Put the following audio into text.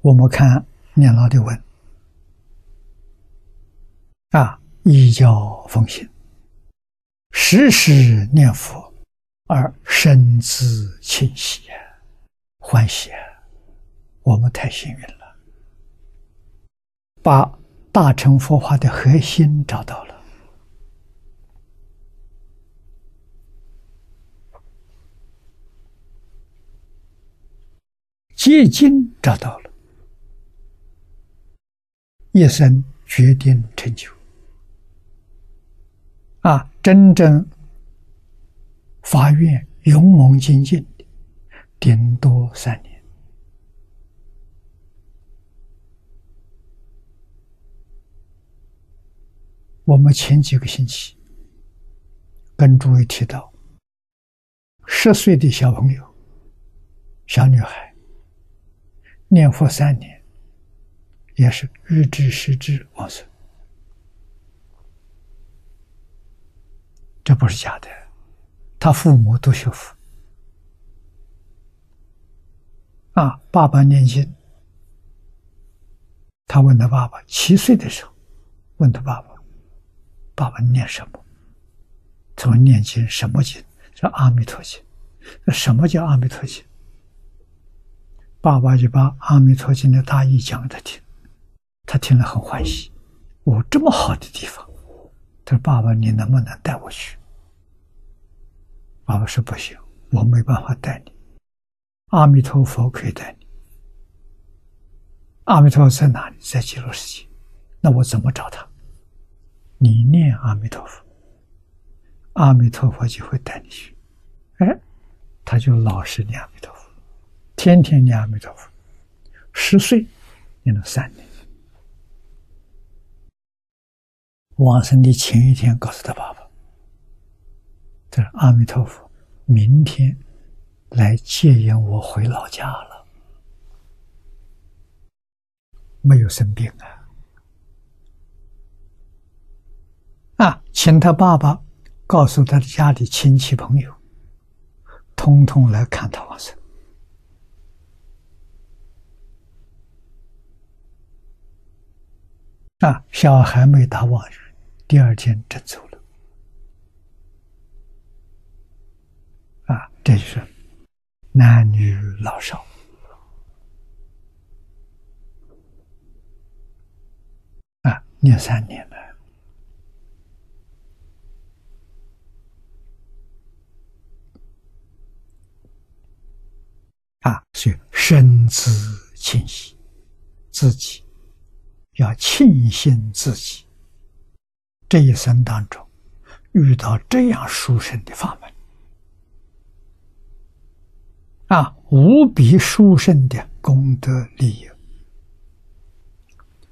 我们看念老的文啊，依教奉行，时时念佛，而身自清喜欢喜！我们太幸运了，把大乘佛法的核心找到了，结晶找到了。一生决定成就啊！真正发愿勇猛精进的，顶多三年。我们前几个星期跟诸位提到，十岁的小朋友、小女孩念佛三年。也是日知时知往生，这不是假的。他父母都学佛啊，爸爸念经。他问他爸爸，七岁的时候，问他爸爸：“爸爸念什么？”怎么念经？什么经？叫阿弥陀经。那什么叫阿弥陀经？爸爸就把阿弥陀经的大意讲给他听。他听了很欢喜，哦，这么好的地方，他说：“爸爸，你能不能带我去？”爸爸说：“不行，我没办法带你。阿弥陀佛可以带你。阿弥陀佛在哪里？在极乐世界。那我怎么找他？你念阿弥陀佛，阿弥陀佛就会带你去。哎，他就老实念阿弥陀佛，天天念阿弥陀佛，十岁念了三年。”往生的前一天，告诉他爸爸：“这阿弥陀佛，明天来接引我回老家了，没有生病啊！啊，请他爸爸告诉他的家里亲戚朋友，通通来看他往生。啊，小孩没打妄语。”第二天真走了，啊，这就是男女老少。啊，念三年了。啊，所以身自清晰，自己要庆幸自己。这一生当中，遇到这样殊胜的法门，啊，无比殊胜的功德利益。